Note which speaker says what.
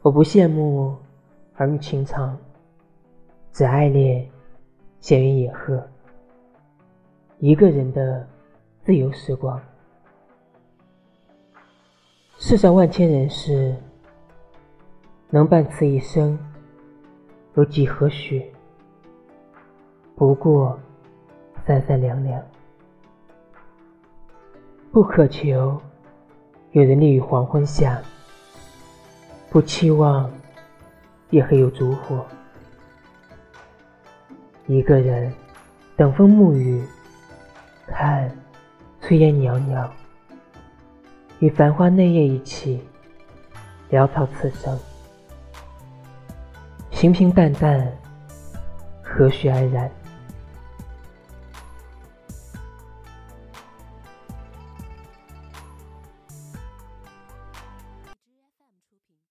Speaker 1: 我不羡慕儿女情长，只爱恋闲云野鹤。一个人的自由时光。世上万千人事，能伴此一生，有几何许？不过三三两两。不渴求有人立于黄昏下，不期望夜黑有烛火。一个人等风沐雨，看炊烟袅袅。与繁花嫩叶一起，潦草此生，平平淡淡，何须安然？